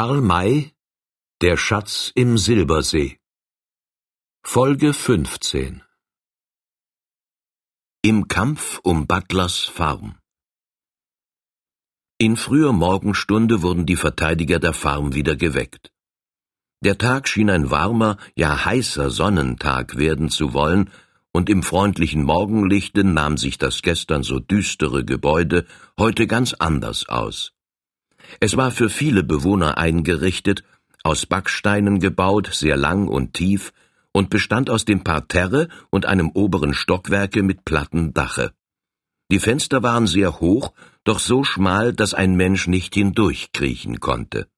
Karl May Der Schatz im Silbersee Folge 15 Im Kampf um Butlers Farm In früher Morgenstunde wurden die Verteidiger der Farm wieder geweckt. Der Tag schien ein warmer, ja heißer Sonnentag werden zu wollen, und im freundlichen Morgenlichte nahm sich das gestern so düstere Gebäude heute ganz anders aus. Es war für viele Bewohner eingerichtet, aus Backsteinen gebaut, sehr lang und tief, und bestand aus dem Parterre und einem oberen Stockwerke mit platten Dache. Die Fenster waren sehr hoch, doch so schmal, dass ein Mensch nicht hindurchkriechen konnte.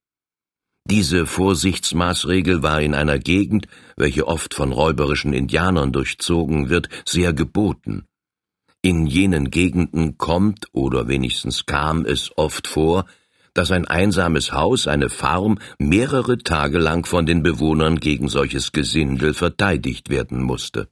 Diese Vorsichtsmaßregel war in einer Gegend, welche oft von räuberischen Indianern durchzogen wird, sehr geboten. In jenen Gegenden kommt, oder wenigstens kam es oft vor, dass ein einsames Haus, eine Farm, mehrere Tage lang von den Bewohnern gegen solches Gesindel verteidigt werden musste.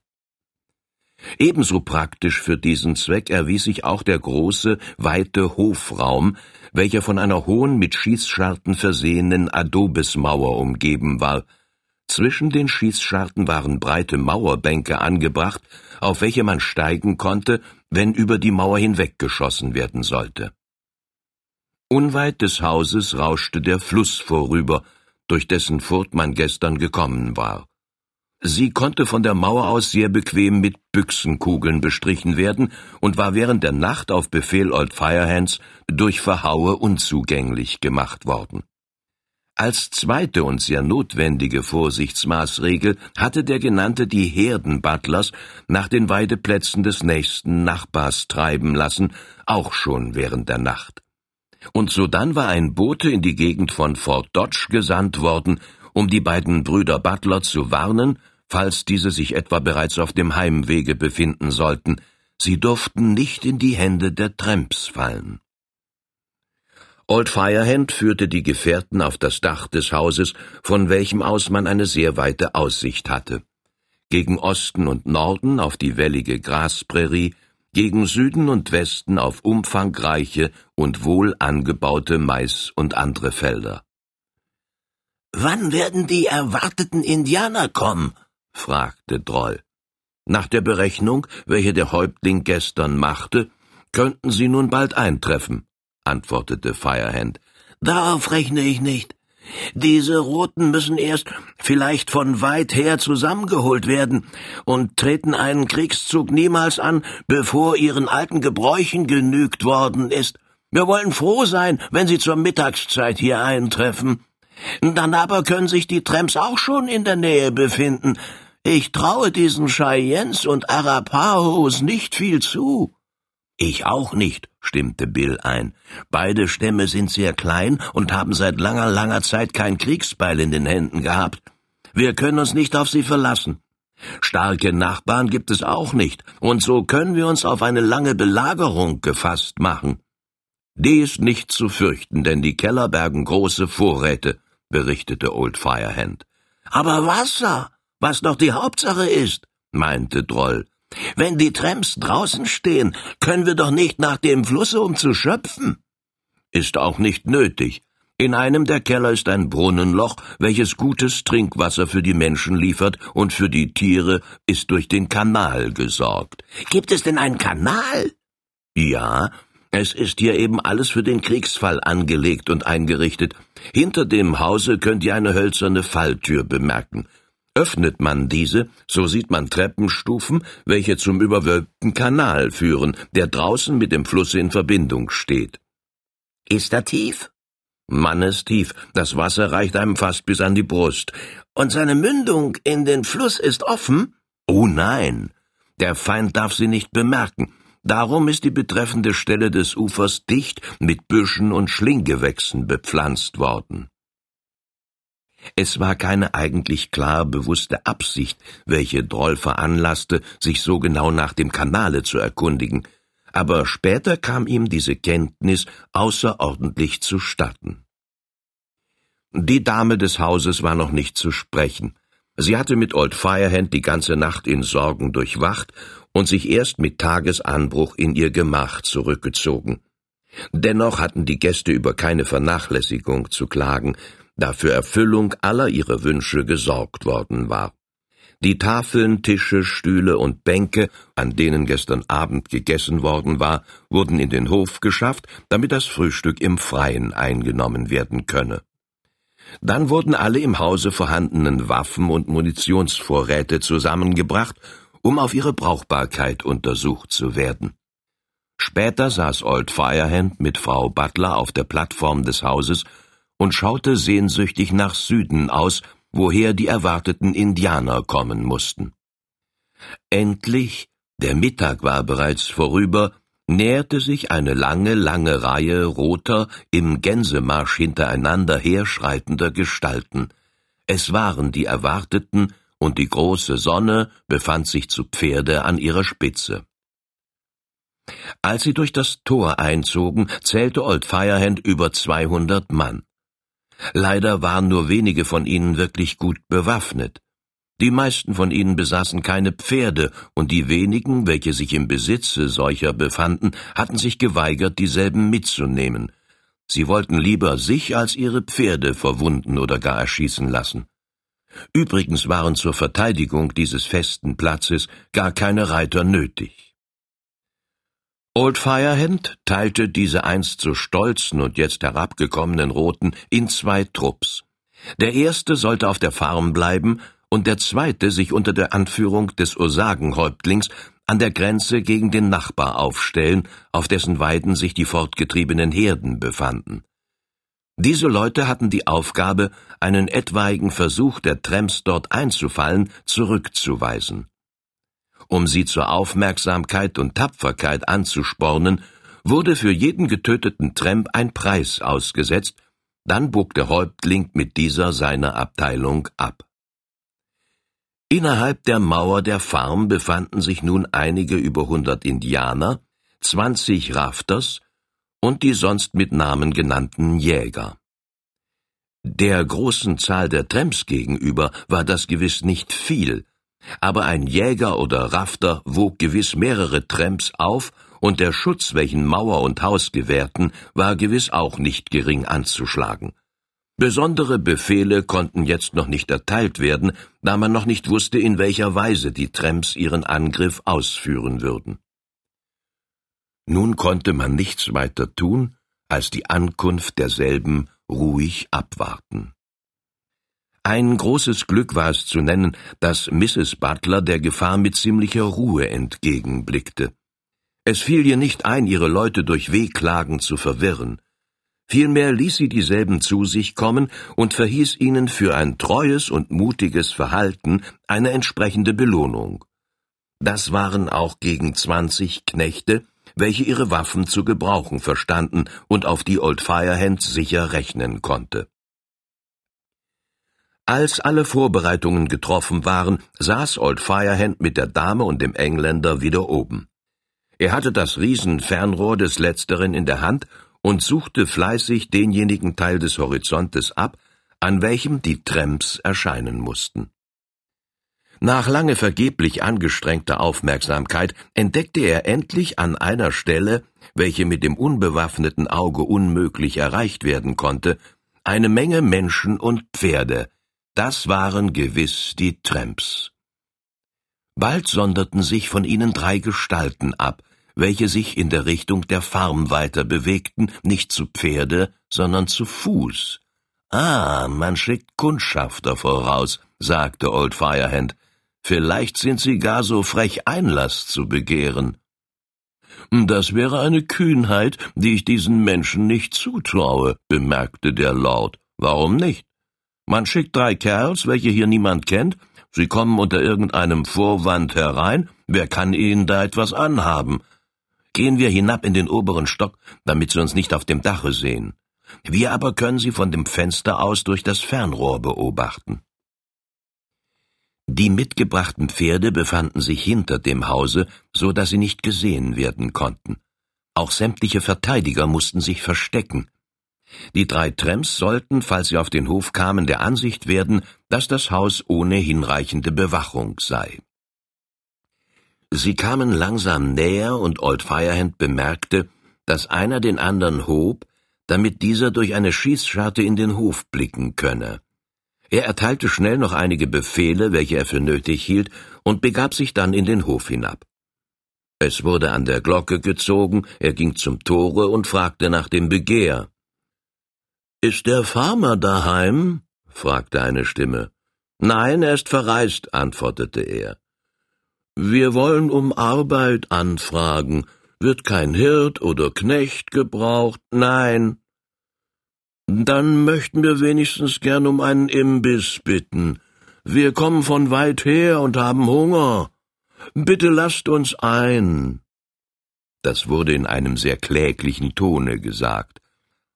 Ebenso praktisch für diesen Zweck erwies sich auch der große, weite Hofraum, welcher von einer hohen, mit Schießscharten versehenen Adobesmauer umgeben war. Zwischen den Schießscharten waren breite Mauerbänke angebracht, auf welche man steigen konnte, wenn über die Mauer hinweggeschossen werden sollte. Unweit des Hauses rauschte der Fluss vorüber, durch dessen Furt man gestern gekommen war. Sie konnte von der Mauer aus sehr bequem mit Büchsenkugeln bestrichen werden und war während der Nacht auf Befehl Old Firehands durch Verhaue unzugänglich gemacht worden. Als zweite und sehr notwendige Vorsichtsmaßregel hatte der Genannte die Herden Butlers nach den Weideplätzen des nächsten Nachbars treiben lassen, auch schon während der Nacht und sodann war ein Bote in die Gegend von Fort Dodge gesandt worden, um die beiden Brüder Butler zu warnen, falls diese sich etwa bereits auf dem Heimwege befinden sollten, sie durften nicht in die Hände der Tramps fallen. Old Firehand führte die Gefährten auf das Dach des Hauses, von welchem aus man eine sehr weite Aussicht hatte. Gegen Osten und Norden auf die wellige Grasprärie gegen Süden und Westen auf umfangreiche und wohl angebaute Mais und andere Felder. Wann werden die erwarteten Indianer kommen? fragte Droll. Nach der Berechnung, welche der Häuptling gestern machte, könnten sie nun bald eintreffen, antwortete Firehand. Darauf rechne ich nicht. Diese Roten müssen erst vielleicht von weit her zusammengeholt werden und treten einen Kriegszug niemals an, bevor ihren alten Gebräuchen genügt worden ist. Wir wollen froh sein, wenn sie zur Mittagszeit hier eintreffen. Dann aber können sich die Tramps auch schon in der Nähe befinden. Ich traue diesen Cheyennes und Arapahos nicht viel zu. Ich auch nicht, stimmte Bill ein. Beide Stämme sind sehr klein und haben seit langer, langer Zeit kein Kriegsbeil in den Händen gehabt. Wir können uns nicht auf sie verlassen. Starke Nachbarn gibt es auch nicht, und so können wir uns auf eine lange Belagerung gefasst machen. Die ist nicht zu fürchten, denn die Keller bergen große Vorräte, berichtete Old Firehand. Aber Wasser, was doch die Hauptsache ist, meinte Droll. Wenn die Tramps draußen stehen, können wir doch nicht nach dem Flusse, um zu schöpfen. Ist auch nicht nötig. In einem der Keller ist ein Brunnenloch, welches gutes Trinkwasser für die Menschen liefert, und für die Tiere ist durch den Kanal gesorgt. Gibt es denn einen Kanal? Ja, es ist hier eben alles für den Kriegsfall angelegt und eingerichtet. Hinter dem Hause könnt ihr eine hölzerne Falltür bemerken. Öffnet man diese, so sieht man Treppenstufen, welche zum überwölbten Kanal führen, der draußen mit dem Flusse in Verbindung steht. Ist er tief? Mannes tief, das Wasser reicht einem fast bis an die Brust. Und seine Mündung in den Fluss ist offen? Oh nein, der Feind darf sie nicht bemerken. Darum ist die betreffende Stelle des Ufers dicht mit Büschen und Schlinggewächsen bepflanzt worden. Es war keine eigentlich klar bewusste Absicht, welche Droll veranlasste, sich so genau nach dem Kanale zu erkundigen, aber später kam ihm diese Kenntnis außerordentlich zustatten. Die Dame des Hauses war noch nicht zu sprechen. Sie hatte mit Old Firehand die ganze Nacht in Sorgen durchwacht und sich erst mit Tagesanbruch in ihr Gemach zurückgezogen. Dennoch hatten die Gäste über keine Vernachlässigung zu klagen, da für Erfüllung aller ihrer Wünsche gesorgt worden war. Die Tafeln, Tische, Stühle und Bänke, an denen gestern Abend gegessen worden war, wurden in den Hof geschafft, damit das Frühstück im Freien eingenommen werden könne. Dann wurden alle im Hause vorhandenen Waffen und Munitionsvorräte zusammengebracht, um auf ihre Brauchbarkeit untersucht zu werden. Später saß Old Firehand mit Frau Butler auf der Plattform des Hauses und schaute sehnsüchtig nach Süden aus, woher die erwarteten Indianer kommen mussten. Endlich, der Mittag war bereits vorüber, näherte sich eine lange, lange Reihe roter, im Gänsemarsch hintereinander herschreitender Gestalten. Es waren die Erwarteten, und die große Sonne befand sich zu Pferde an ihrer Spitze. Als sie durch das Tor einzogen, zählte Old Firehand über zweihundert Mann. Leider waren nur wenige von ihnen wirklich gut bewaffnet. Die meisten von ihnen besaßen keine Pferde, und die wenigen, welche sich im Besitze solcher befanden, hatten sich geweigert, dieselben mitzunehmen. Sie wollten lieber sich als ihre Pferde verwunden oder gar erschießen lassen. Übrigens waren zur Verteidigung dieses festen Platzes gar keine Reiter nötig. Old Firehand teilte diese einst so stolzen und jetzt herabgekommenen Roten in zwei Trupps. Der erste sollte auf der Farm bleiben und der zweite sich unter der Anführung des Osagenhäuptlings an der Grenze gegen den Nachbar aufstellen, auf dessen Weiden sich die fortgetriebenen Herden befanden. Diese Leute hatten die Aufgabe, einen etwaigen Versuch der Tramps dort einzufallen, zurückzuweisen. Um sie zur Aufmerksamkeit und Tapferkeit anzuspornen, wurde für jeden getöteten Tramp ein Preis ausgesetzt, dann bog der Häuptling mit dieser seiner Abteilung ab. Innerhalb der Mauer der Farm befanden sich nun einige über hundert Indianer, zwanzig Rafters und die sonst mit Namen genannten Jäger. Der großen Zahl der Tramps gegenüber war das gewiss nicht viel, aber ein Jäger oder Rafter wog gewiss mehrere Tramps auf, und der Schutz, welchen Mauer und Haus gewährten, war gewiss auch nicht gering anzuschlagen. Besondere Befehle konnten jetzt noch nicht erteilt werden, da man noch nicht wusste, in welcher Weise die Tramps ihren Angriff ausführen würden. Nun konnte man nichts weiter tun, als die Ankunft derselben ruhig abwarten. Ein großes Glück war es zu nennen, dass Mrs. Butler der Gefahr mit ziemlicher Ruhe entgegenblickte. Es fiel ihr nicht ein, ihre Leute durch Wehklagen zu verwirren. Vielmehr ließ sie dieselben zu sich kommen und verhieß ihnen für ein treues und mutiges Verhalten eine entsprechende Belohnung. Das waren auch gegen zwanzig Knechte, welche ihre Waffen zu gebrauchen verstanden und auf die Old Firehand sicher rechnen konnte. Als alle Vorbereitungen getroffen waren, saß Old Firehand mit der Dame und dem Engländer wieder oben. Er hatte das Riesenfernrohr des Letzteren in der Hand und suchte fleißig denjenigen Teil des Horizontes ab, an welchem die Tramps erscheinen mussten. Nach lange vergeblich angestrengter Aufmerksamkeit entdeckte er endlich an einer Stelle, welche mit dem unbewaffneten Auge unmöglich erreicht werden konnte, eine Menge Menschen und Pferde, das waren gewiss die Tramps. Bald sonderten sich von ihnen drei Gestalten ab, welche sich in der Richtung der Farm weiter bewegten, nicht zu Pferde, sondern zu Fuß. Ah, man schickt Kundschafter voraus, sagte Old Firehand. Vielleicht sind sie gar so frech, Einlass zu begehren. Das wäre eine Kühnheit, die ich diesen Menschen nicht zutraue, bemerkte der Lord. Warum nicht? Man schickt drei Kerls, welche hier niemand kennt, sie kommen unter irgendeinem Vorwand herein, wer kann ihnen da etwas anhaben? Gehen wir hinab in den oberen Stock, damit sie uns nicht auf dem Dache sehen. Wir aber können sie von dem Fenster aus durch das Fernrohr beobachten. Die mitgebrachten Pferde befanden sich hinter dem Hause, so dass sie nicht gesehen werden konnten. Auch sämtliche Verteidiger mussten sich verstecken. Die drei Tramps sollten, falls sie auf den Hof kamen, der Ansicht werden, dass das Haus ohne hinreichende Bewachung sei. Sie kamen langsam näher und Old Firehand bemerkte, dass einer den anderen hob, damit dieser durch eine Schießscharte in den Hof blicken könne. Er erteilte schnell noch einige Befehle, welche er für nötig hielt, und begab sich dann in den Hof hinab. Es wurde an der Glocke gezogen, er ging zum Tore und fragte nach dem Begehr. Ist der Farmer daheim? fragte eine Stimme. Nein, er ist verreist, antwortete er. Wir wollen um Arbeit anfragen. Wird kein Hirt oder Knecht gebraucht? Nein. Dann möchten wir wenigstens gern um einen Imbiss bitten. Wir kommen von weit her und haben Hunger. Bitte lasst uns ein. Das wurde in einem sehr kläglichen Tone gesagt.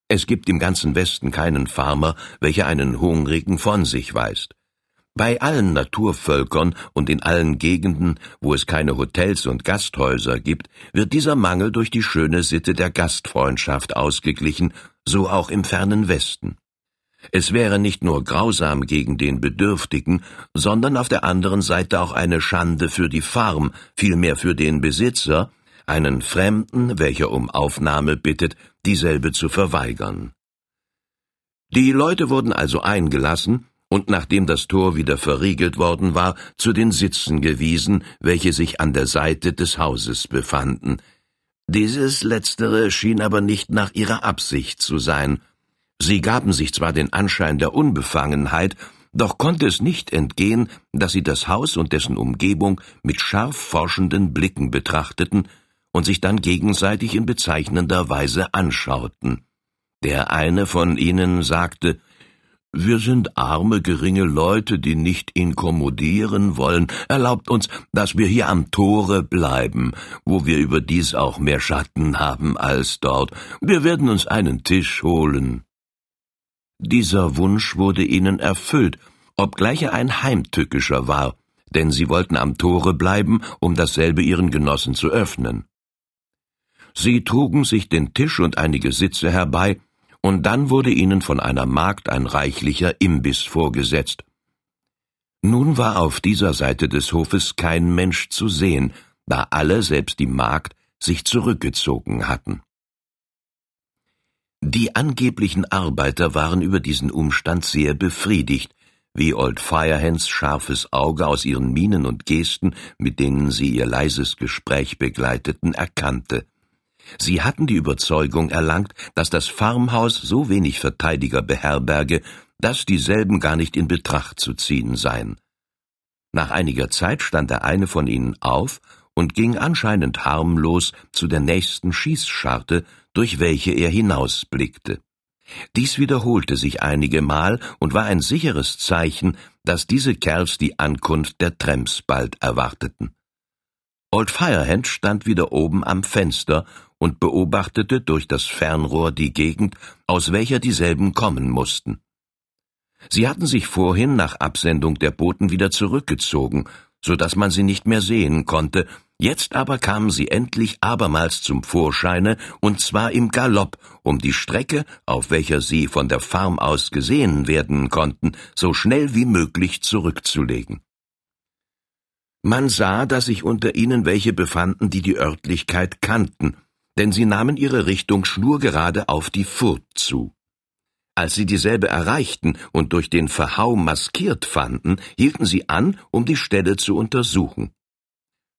Es gibt im ganzen Westen keinen Farmer, welcher einen Hungrigen von sich weist. Bei allen Naturvölkern und in allen Gegenden, wo es keine Hotels und Gasthäuser gibt, wird dieser Mangel durch die schöne Sitte der Gastfreundschaft ausgeglichen, so auch im fernen Westen. Es wäre nicht nur grausam gegen den Bedürftigen, sondern auf der anderen Seite auch eine Schande für die Farm, vielmehr für den Besitzer, einen Fremden, welcher um Aufnahme bittet, dieselbe zu verweigern. Die Leute wurden also eingelassen und nachdem das Tor wieder verriegelt worden war, zu den Sitzen gewiesen, welche sich an der Seite des Hauses befanden. Dieses letztere schien aber nicht nach ihrer Absicht zu sein, Sie gaben sich zwar den Anschein der Unbefangenheit, doch konnte es nicht entgehen, dass sie das Haus und dessen Umgebung mit scharf forschenden Blicken betrachteten und sich dann gegenseitig in bezeichnender Weise anschauten. Der eine von ihnen sagte, wir sind arme, geringe Leute, die nicht inkommodieren wollen. Erlaubt uns, dass wir hier am Tore bleiben, wo wir überdies auch mehr Schatten haben als dort. Wir werden uns einen Tisch holen. Dieser Wunsch wurde ihnen erfüllt, obgleich er ein heimtückischer war, denn sie wollten am Tore bleiben, um dasselbe ihren Genossen zu öffnen. Sie trugen sich den Tisch und einige Sitze herbei, und dann wurde ihnen von einer Magd ein reichlicher Imbiss vorgesetzt. Nun war auf dieser Seite des Hofes kein Mensch zu sehen, da alle, selbst die Magd, sich zurückgezogen hatten. Die angeblichen Arbeiter waren über diesen Umstand sehr befriedigt, wie Old Firehands scharfes Auge aus ihren Mienen und Gesten, mit denen sie ihr leises Gespräch begleiteten, erkannte. Sie hatten die Überzeugung erlangt, dass das Farmhaus so wenig Verteidiger beherberge, dass dieselben gar nicht in Betracht zu ziehen seien. Nach einiger Zeit stand der eine von ihnen auf und ging anscheinend harmlos zu der nächsten Schießscharte, durch welche er hinausblickte. Dies wiederholte sich einige Mal und war ein sicheres Zeichen, dass diese Kerls die Ankunft der Tramps bald erwarteten. Old Firehand stand wieder oben am Fenster und beobachtete durch das Fernrohr die Gegend, aus welcher dieselben kommen mussten. Sie hatten sich vorhin nach Absendung der Boten wieder zurückgezogen, so dass man sie nicht mehr sehen konnte, Jetzt aber kamen sie endlich abermals zum Vorscheine, und zwar im Galopp, um die Strecke, auf welcher sie von der Farm aus gesehen werden konnten, so schnell wie möglich zurückzulegen. Man sah, dass sich unter ihnen welche befanden, die die Örtlichkeit kannten, denn sie nahmen ihre Richtung schnurgerade auf die Furt zu. Als sie dieselbe erreichten und durch den Verhau maskiert fanden, hielten sie an, um die Stelle zu untersuchen.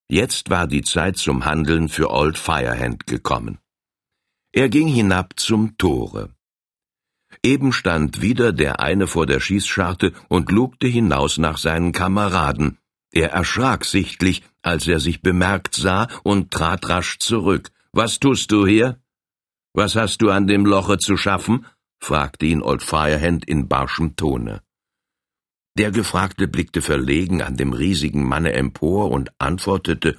Jetzt war die Zeit zum Handeln für Old Firehand gekommen. Er ging hinab zum Tore. Eben stand wieder der eine vor der Schießscharte und lugte hinaus nach seinen Kameraden. Er erschrak sichtlich, als er sich bemerkt sah und trat rasch zurück. Was tust du hier? Was hast du an dem Loche zu schaffen? fragte ihn Old Firehand in barschem Tone. Der Gefragte blickte verlegen an dem riesigen Manne empor und antwortete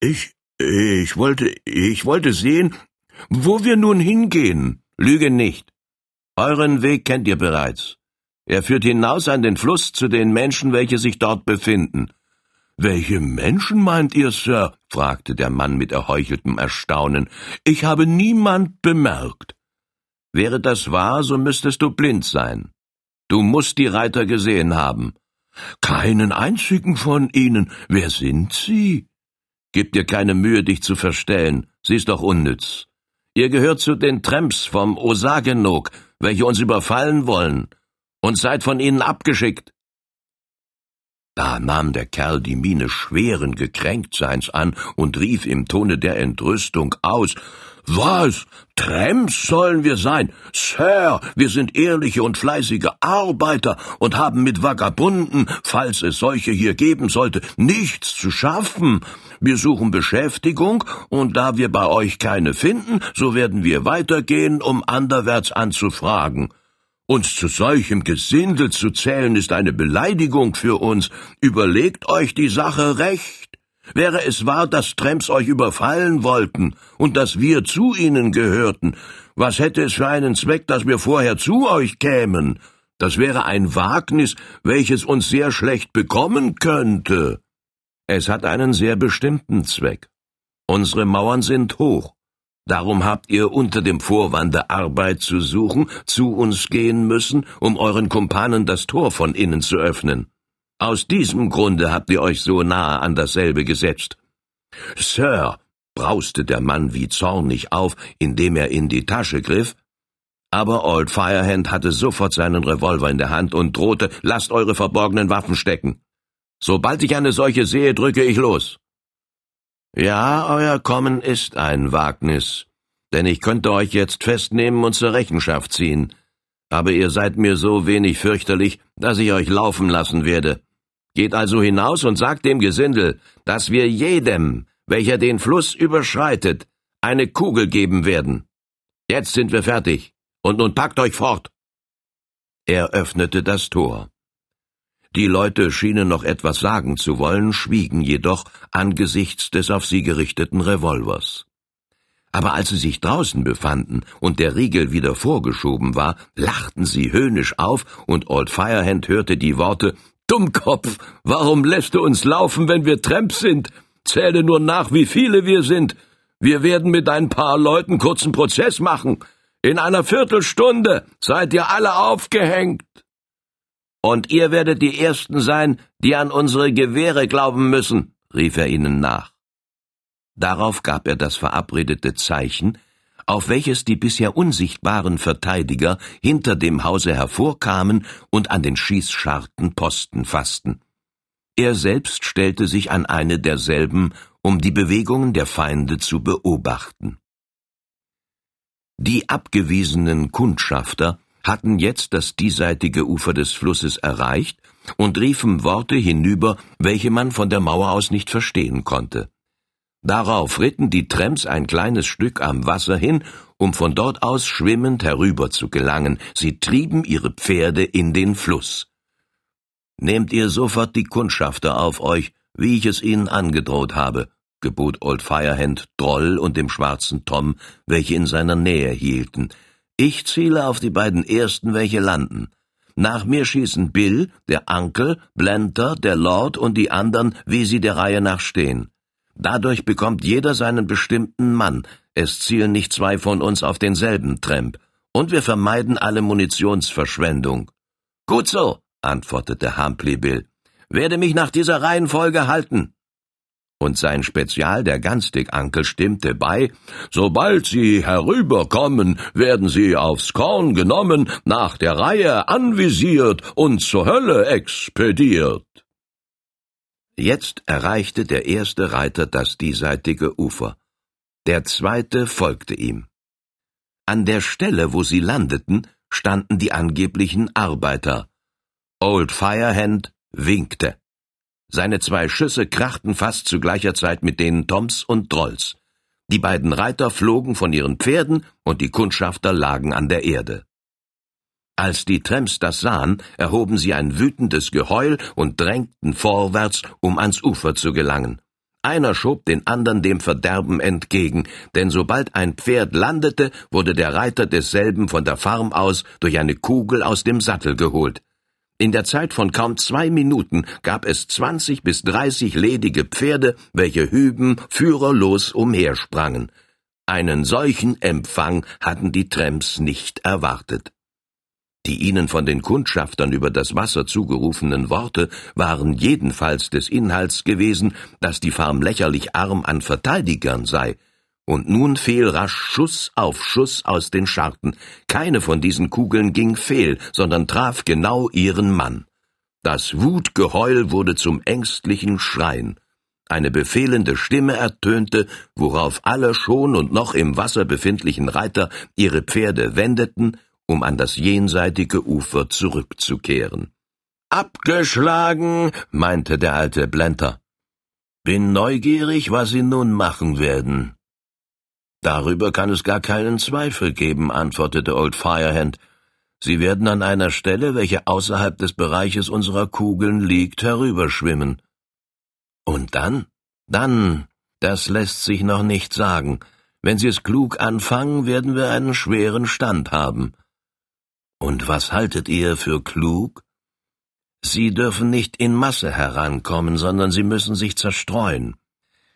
Ich ich wollte ich wollte sehen, wo wir nun hingehen. Lüge nicht. Euren Weg kennt ihr bereits. Er führt hinaus an den Fluss zu den Menschen, welche sich dort befinden. Welche Menschen meint ihr, Sir? fragte der Mann mit erheucheltem Erstaunen. Ich habe niemand bemerkt. Wäre das wahr, so müsstest du blind sein. Du musst die Reiter gesehen haben. Keinen einzigen von ihnen. Wer sind sie? Gib dir keine Mühe, dich zu verstellen. Sie ist doch unnütz. Ihr gehört zu den Tramps vom Osagenok, welche uns überfallen wollen, und seid von ihnen abgeschickt. Da nahm der Kerl die Miene schweren Gekränktseins an und rief im Tone der Entrüstung aus Was? Tramps sollen wir sein? Sir, wir sind ehrliche und fleißige Arbeiter und haben mit Vagabunden, falls es solche hier geben sollte, nichts zu schaffen. Wir suchen Beschäftigung, und da wir bei euch keine finden, so werden wir weitergehen, um anderwärts anzufragen. Uns zu solchem Gesindel zu zählen, ist eine Beleidigung für uns. Überlegt euch die Sache recht. Wäre es wahr, dass Tramps euch überfallen wollten und dass wir zu ihnen gehörten, was hätte es für einen Zweck, dass wir vorher zu euch kämen? Das wäre ein Wagnis, welches uns sehr schlecht bekommen könnte. Es hat einen sehr bestimmten Zweck. Unsere Mauern sind hoch. Darum habt ihr unter dem Vorwande Arbeit zu suchen, zu uns gehen müssen, um euren Kumpanen das Tor von innen zu öffnen. Aus diesem Grunde habt ihr euch so nahe an dasselbe gesetzt. Sir, brauste der Mann wie zornig auf, indem er in die Tasche griff, aber Old Firehand hatte sofort seinen Revolver in der Hand und drohte, lasst eure verborgenen Waffen stecken. Sobald ich eine solche sehe, drücke ich los. Ja, euer Kommen ist ein Wagnis, denn ich könnte euch jetzt festnehmen und zur Rechenschaft ziehen, aber ihr seid mir so wenig fürchterlich, dass ich euch laufen lassen werde. Geht also hinaus und sagt dem Gesindel, dass wir jedem, welcher den Fluss überschreitet, eine Kugel geben werden. Jetzt sind wir fertig, und nun packt euch fort. Er öffnete das Tor. Die Leute schienen noch etwas sagen zu wollen, schwiegen jedoch angesichts des auf sie gerichteten Revolvers. Aber als sie sich draußen befanden und der Riegel wieder vorgeschoben war, lachten sie höhnisch auf und Old Firehand hörte die Worte Dummkopf, warum lässt du uns laufen, wenn wir Tramps sind? Zähle nur nach, wie viele wir sind. Wir werden mit ein paar Leuten kurzen Prozess machen. In einer Viertelstunde seid ihr alle aufgehängt. Und ihr werdet die Ersten sein, die an unsere Gewehre glauben müssen, rief er ihnen nach. Darauf gab er das verabredete Zeichen, auf welches die bisher unsichtbaren Verteidiger hinter dem Hause hervorkamen und an den Schießscharten Posten fassten. Er selbst stellte sich an eine derselben, um die Bewegungen der Feinde zu beobachten. Die abgewiesenen Kundschafter hatten jetzt das diesseitige Ufer des Flusses erreicht und riefen Worte hinüber, welche man von der Mauer aus nicht verstehen konnte. Darauf ritten die Tramps ein kleines Stück am Wasser hin, um von dort aus schwimmend herüber zu gelangen. Sie trieben ihre Pferde in den Fluss. Nehmt ihr sofort die Kundschafter auf euch, wie ich es ihnen angedroht habe, gebot Old Firehand Droll und dem schwarzen Tom, welche in seiner Nähe hielten. Ich ziele auf die beiden ersten, welche landen. Nach mir schießen Bill, der Uncle, Blenter, der Lord und die anderen, wie sie der Reihe nach stehen. Dadurch bekommt jeder seinen bestimmten Mann. Es zielen nicht zwei von uns auf denselben Tramp. Und wir vermeiden alle Munitionsverschwendung. Gut so, antwortete Humphrey Bill. Werde mich nach dieser Reihenfolge halten und sein Spezial, der Ganstig-Ankel, stimmte bei, sobald Sie herüberkommen, werden Sie aufs Korn genommen, nach der Reihe anvisiert und zur Hölle expediert. Jetzt erreichte der erste Reiter das diesseitige Ufer. Der zweite folgte ihm. An der Stelle, wo sie landeten, standen die angeblichen Arbeiter. Old Firehand winkte. Seine zwei Schüsse krachten fast zu gleicher Zeit mit denen Toms und Drolls. Die beiden Reiter flogen von ihren Pferden und die Kundschafter lagen an der Erde. Als die Tramps das sahen, erhoben sie ein wütendes Geheul und drängten vorwärts, um ans Ufer zu gelangen. Einer schob den andern dem Verderben entgegen, denn sobald ein Pferd landete, wurde der Reiter desselben von der Farm aus durch eine Kugel aus dem Sattel geholt. In der Zeit von kaum zwei Minuten gab es zwanzig bis dreißig ledige Pferde, welche hüben führerlos umhersprangen. Einen solchen Empfang hatten die Tramps nicht erwartet. Die ihnen von den Kundschaftern über das Wasser zugerufenen Worte waren jedenfalls des Inhalts gewesen, dass die Farm lächerlich arm an Verteidigern sei, und nun fiel rasch Schuss auf Schuss aus den Scharten. Keine von diesen Kugeln ging fehl, sondern traf genau ihren Mann. Das Wutgeheul wurde zum ängstlichen Schreien. Eine befehlende Stimme ertönte, worauf alle schon und noch im Wasser befindlichen Reiter ihre Pferde wendeten, um an das jenseitige Ufer zurückzukehren. Abgeschlagen, meinte der alte Blenter. Bin neugierig, was Sie nun machen werden. Darüber kann es gar keinen Zweifel geben, antwortete Old Firehand. Sie werden an einer Stelle, welche außerhalb des Bereiches unserer Kugeln liegt, herüberschwimmen. Und dann? Dann, das lässt sich noch nicht sagen. Wenn Sie es klug anfangen, werden wir einen schweren Stand haben. Und was haltet ihr für klug? Sie dürfen nicht in Masse herankommen, sondern Sie müssen sich zerstreuen.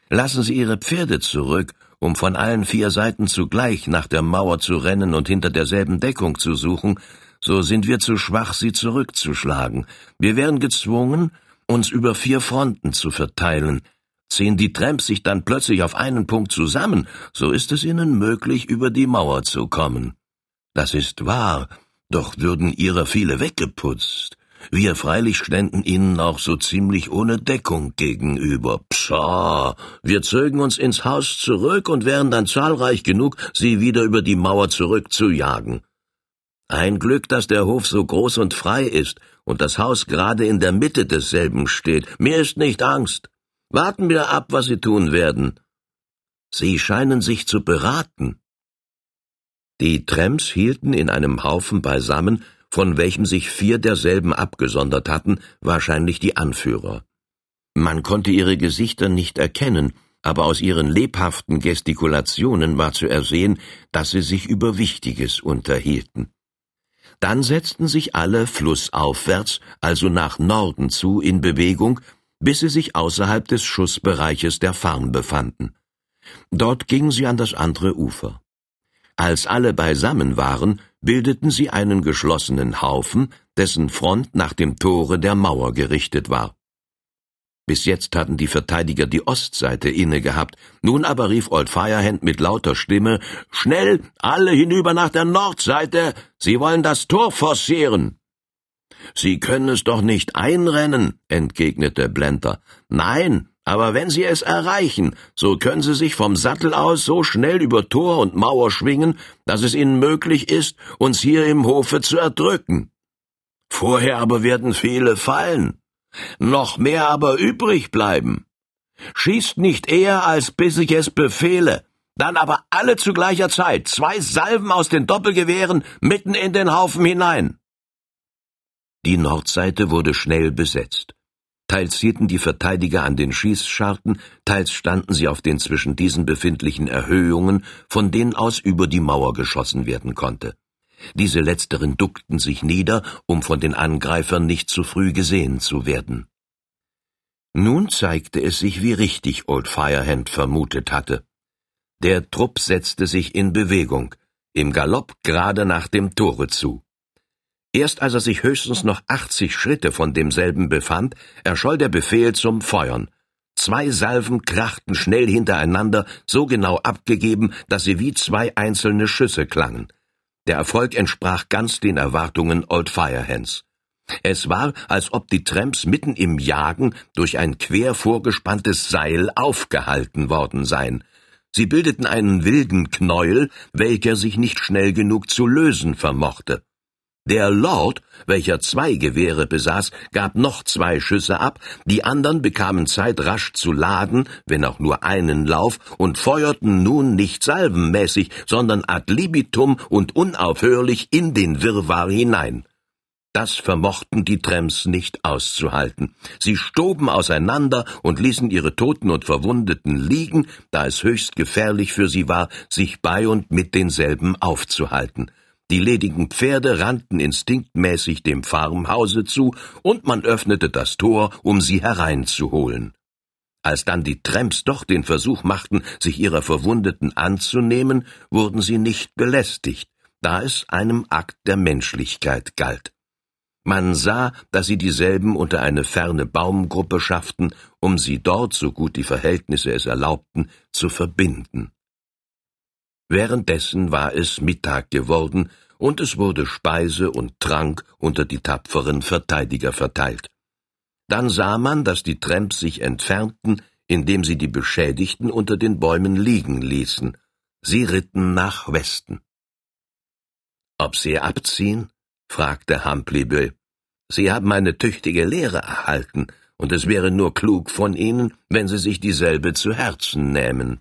Lassen Sie Ihre Pferde zurück, um von allen vier Seiten zugleich nach der Mauer zu rennen und hinter derselben Deckung zu suchen, so sind wir zu schwach, sie zurückzuschlagen. Wir wären gezwungen, uns über vier Fronten zu verteilen. Ziehen die Tramps sich dann plötzlich auf einen Punkt zusammen, so ist es ihnen möglich, über die Mauer zu kommen. Das ist wahr, doch würden ihrer viele weggeputzt. Wir freilich ständen ihnen auch so ziemlich ohne Deckung gegenüber. Pshaw, wir zögen uns ins Haus zurück und wären dann zahlreich genug, sie wieder über die Mauer zurückzujagen. Ein Glück, dass der Hof so groß und frei ist und das Haus gerade in der Mitte desselben steht. Mir ist nicht Angst. Warten wir ab, was Sie tun werden. Sie scheinen sich zu beraten. Die Tramps hielten in einem Haufen beisammen, von welchem sich vier derselben abgesondert hatten, wahrscheinlich die Anführer. Man konnte ihre Gesichter nicht erkennen, aber aus ihren lebhaften Gestikulationen war zu ersehen, dass sie sich über Wichtiges unterhielten. Dann setzten sich alle flussaufwärts, also nach Norden zu, in Bewegung, bis sie sich außerhalb des Schussbereiches der Farm befanden. Dort gingen sie an das andere Ufer. Als alle beisammen waren, bildeten sie einen geschlossenen Haufen, dessen Front nach dem Tore der Mauer gerichtet war. Bis jetzt hatten die Verteidiger die Ostseite inne gehabt, nun aber rief Old Firehand mit lauter Stimme Schnell, alle hinüber nach der Nordseite, Sie wollen das Tor forcieren. Sie können es doch nicht einrennen, entgegnete Blenter. Nein, aber wenn Sie es erreichen, so können Sie sich vom Sattel aus so schnell über Tor und Mauer schwingen, dass es Ihnen möglich ist, uns hier im Hofe zu erdrücken. Vorher aber werden viele fallen noch mehr aber übrig bleiben. Schießt nicht eher, als bis ich es befehle, dann aber alle zu gleicher Zeit, zwei Salven aus den Doppelgewehren mitten in den Haufen hinein. Die Nordseite wurde schnell besetzt. Teils hielten die Verteidiger an den Schießscharten, teils standen sie auf den zwischen diesen befindlichen Erhöhungen, von denen aus über die Mauer geschossen werden konnte. Diese letzteren duckten sich nieder, um von den Angreifern nicht zu früh gesehen zu werden. Nun zeigte es sich, wie richtig Old Firehand vermutet hatte. Der Trupp setzte sich in Bewegung, im Galopp gerade nach dem Tore zu. Erst als er sich höchstens noch achtzig Schritte von demselben befand, erscholl der Befehl zum Feuern. Zwei Salven krachten schnell hintereinander, so genau abgegeben, dass sie wie zwei einzelne Schüsse klangen. Der Erfolg entsprach ganz den Erwartungen Old Firehands. Es war, als ob die Tramps mitten im Jagen durch ein quer vorgespanntes Seil aufgehalten worden seien. Sie bildeten einen wilden Knäuel, welcher sich nicht schnell genug zu lösen vermochte. Der Lord, welcher zwei Gewehre besaß, gab noch zwei Schüsse ab, die anderen bekamen Zeit rasch zu laden, wenn auch nur einen Lauf, und feuerten nun nicht salvenmäßig, sondern ad libitum und unaufhörlich in den Wirrwarr hinein. Das vermochten die Trems nicht auszuhalten. Sie stoben auseinander und ließen ihre Toten und Verwundeten liegen, da es höchst gefährlich für sie war, sich bei und mit denselben aufzuhalten. Die ledigen Pferde rannten instinktmäßig dem Farmhause zu, und man öffnete das Tor, um sie hereinzuholen. Als dann die Tramps doch den Versuch machten, sich ihrer Verwundeten anzunehmen, wurden sie nicht belästigt, da es einem Akt der Menschlichkeit galt. Man sah, dass sie dieselben unter eine ferne Baumgruppe schafften, um sie dort, so gut die Verhältnisse es erlaubten, zu verbinden. Währenddessen war es Mittag geworden, und es wurde Speise und Trank unter die tapferen Verteidiger verteilt. Dann sah man, dass die Tramps sich entfernten, indem sie die Beschädigten unter den Bäumen liegen ließen. Sie ritten nach Westen. Ob Sie abziehen? fragte Humpleybill. Sie haben eine tüchtige Lehre erhalten, und es wäre nur klug von Ihnen, wenn Sie sich dieselbe zu Herzen nähmen.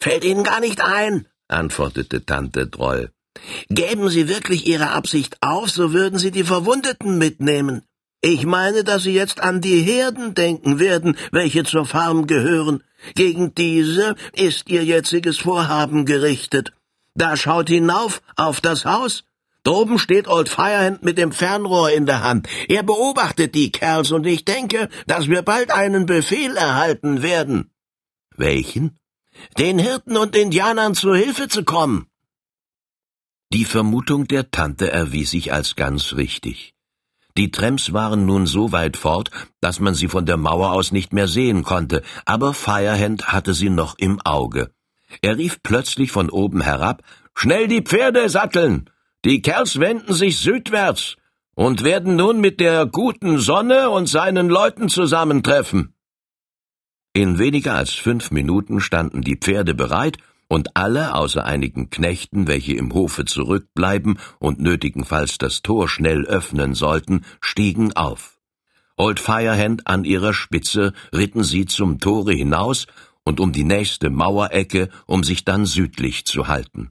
Fällt Ihnen gar nicht ein, antwortete Tante Droll. Gäben Sie wirklich Ihre Absicht auf, so würden Sie die Verwundeten mitnehmen. Ich meine, dass Sie jetzt an die Herden denken werden, welche zur Farm gehören. Gegen diese ist Ihr jetziges Vorhaben gerichtet. Da schaut hinauf auf das Haus. Droben steht Old Firehand mit dem Fernrohr in der Hand. Er beobachtet die Kerls und ich denke, dass wir bald einen Befehl erhalten werden. Welchen? Den Hirten und Indianern zu Hilfe zu kommen. Die Vermutung der Tante erwies sich als ganz richtig. Die Tramps waren nun so weit fort, dass man sie von der Mauer aus nicht mehr sehen konnte, aber Firehand hatte sie noch im Auge. Er rief plötzlich von oben herab Schnell die Pferde satteln. Die Kerls wenden sich südwärts und werden nun mit der guten Sonne und seinen Leuten zusammentreffen. In weniger als fünf Minuten standen die Pferde bereit, und alle außer einigen Knechten, welche im Hofe zurückbleiben und nötigenfalls das Tor schnell öffnen sollten, stiegen auf. Old Firehand an ihrer Spitze ritten sie zum Tore hinaus und um die nächste Mauerecke, um sich dann südlich zu halten.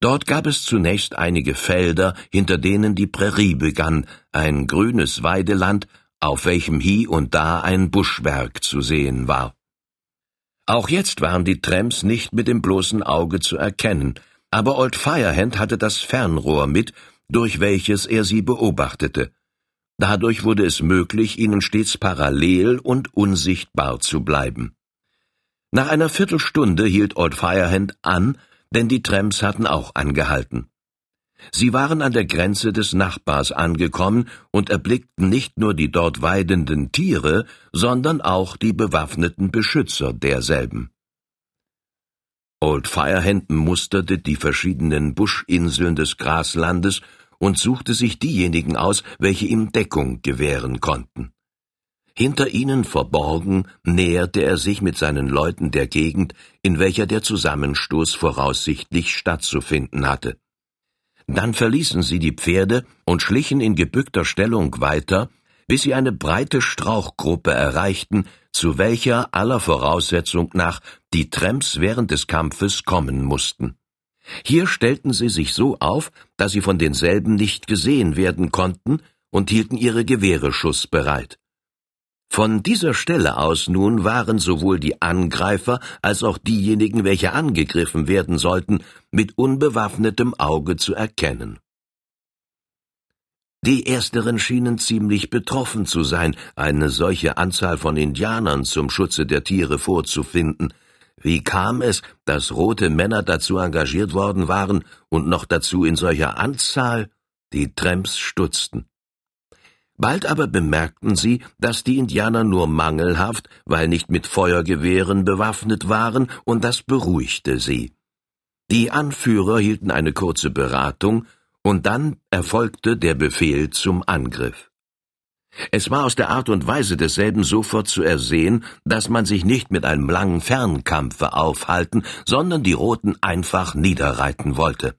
Dort gab es zunächst einige Felder, hinter denen die Prärie begann, ein grünes Weideland, auf welchem hie und da ein Buschwerk zu sehen war. Auch jetzt waren die Tramps nicht mit dem bloßen Auge zu erkennen, aber Old Firehand hatte das Fernrohr mit, durch welches er sie beobachtete. Dadurch wurde es möglich, ihnen stets parallel und unsichtbar zu bleiben. Nach einer Viertelstunde hielt Old Firehand an, denn die Tramps hatten auch angehalten. Sie waren an der Grenze des Nachbars angekommen und erblickten nicht nur die dort weidenden Tiere, sondern auch die bewaffneten Beschützer derselben. Old Firehand musterte die verschiedenen Buschinseln des Graslandes und suchte sich diejenigen aus, welche ihm Deckung gewähren konnten. Hinter ihnen verborgen näherte er sich mit seinen Leuten der Gegend, in welcher der Zusammenstoß voraussichtlich stattzufinden hatte. Dann verließen sie die Pferde und schlichen in gebückter Stellung weiter, bis sie eine breite Strauchgruppe erreichten, zu welcher aller Voraussetzung nach die Tramps während des Kampfes kommen mussten. Hier stellten sie sich so auf, dass sie von denselben nicht gesehen werden konnten und hielten ihre Gewehre schussbereit. Von dieser Stelle aus nun waren sowohl die Angreifer als auch diejenigen, welche angegriffen werden sollten, mit unbewaffnetem Auge zu erkennen. Die ersteren schienen ziemlich betroffen zu sein, eine solche Anzahl von Indianern zum Schutze der Tiere vorzufinden. Wie kam es, dass rote Männer dazu engagiert worden waren und noch dazu in solcher Anzahl? Die Tramps stutzten. Bald aber bemerkten sie, dass die Indianer nur mangelhaft, weil nicht mit Feuergewehren bewaffnet waren, und das beruhigte sie. Die Anführer hielten eine kurze Beratung, und dann erfolgte der Befehl zum Angriff. Es war aus der Art und Weise desselben sofort zu ersehen, dass man sich nicht mit einem langen Fernkampfe aufhalten, sondern die Roten einfach niederreiten wollte.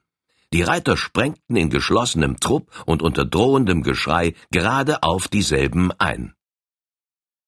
Die Reiter sprengten in geschlossenem Trupp und unter drohendem Geschrei gerade auf dieselben ein.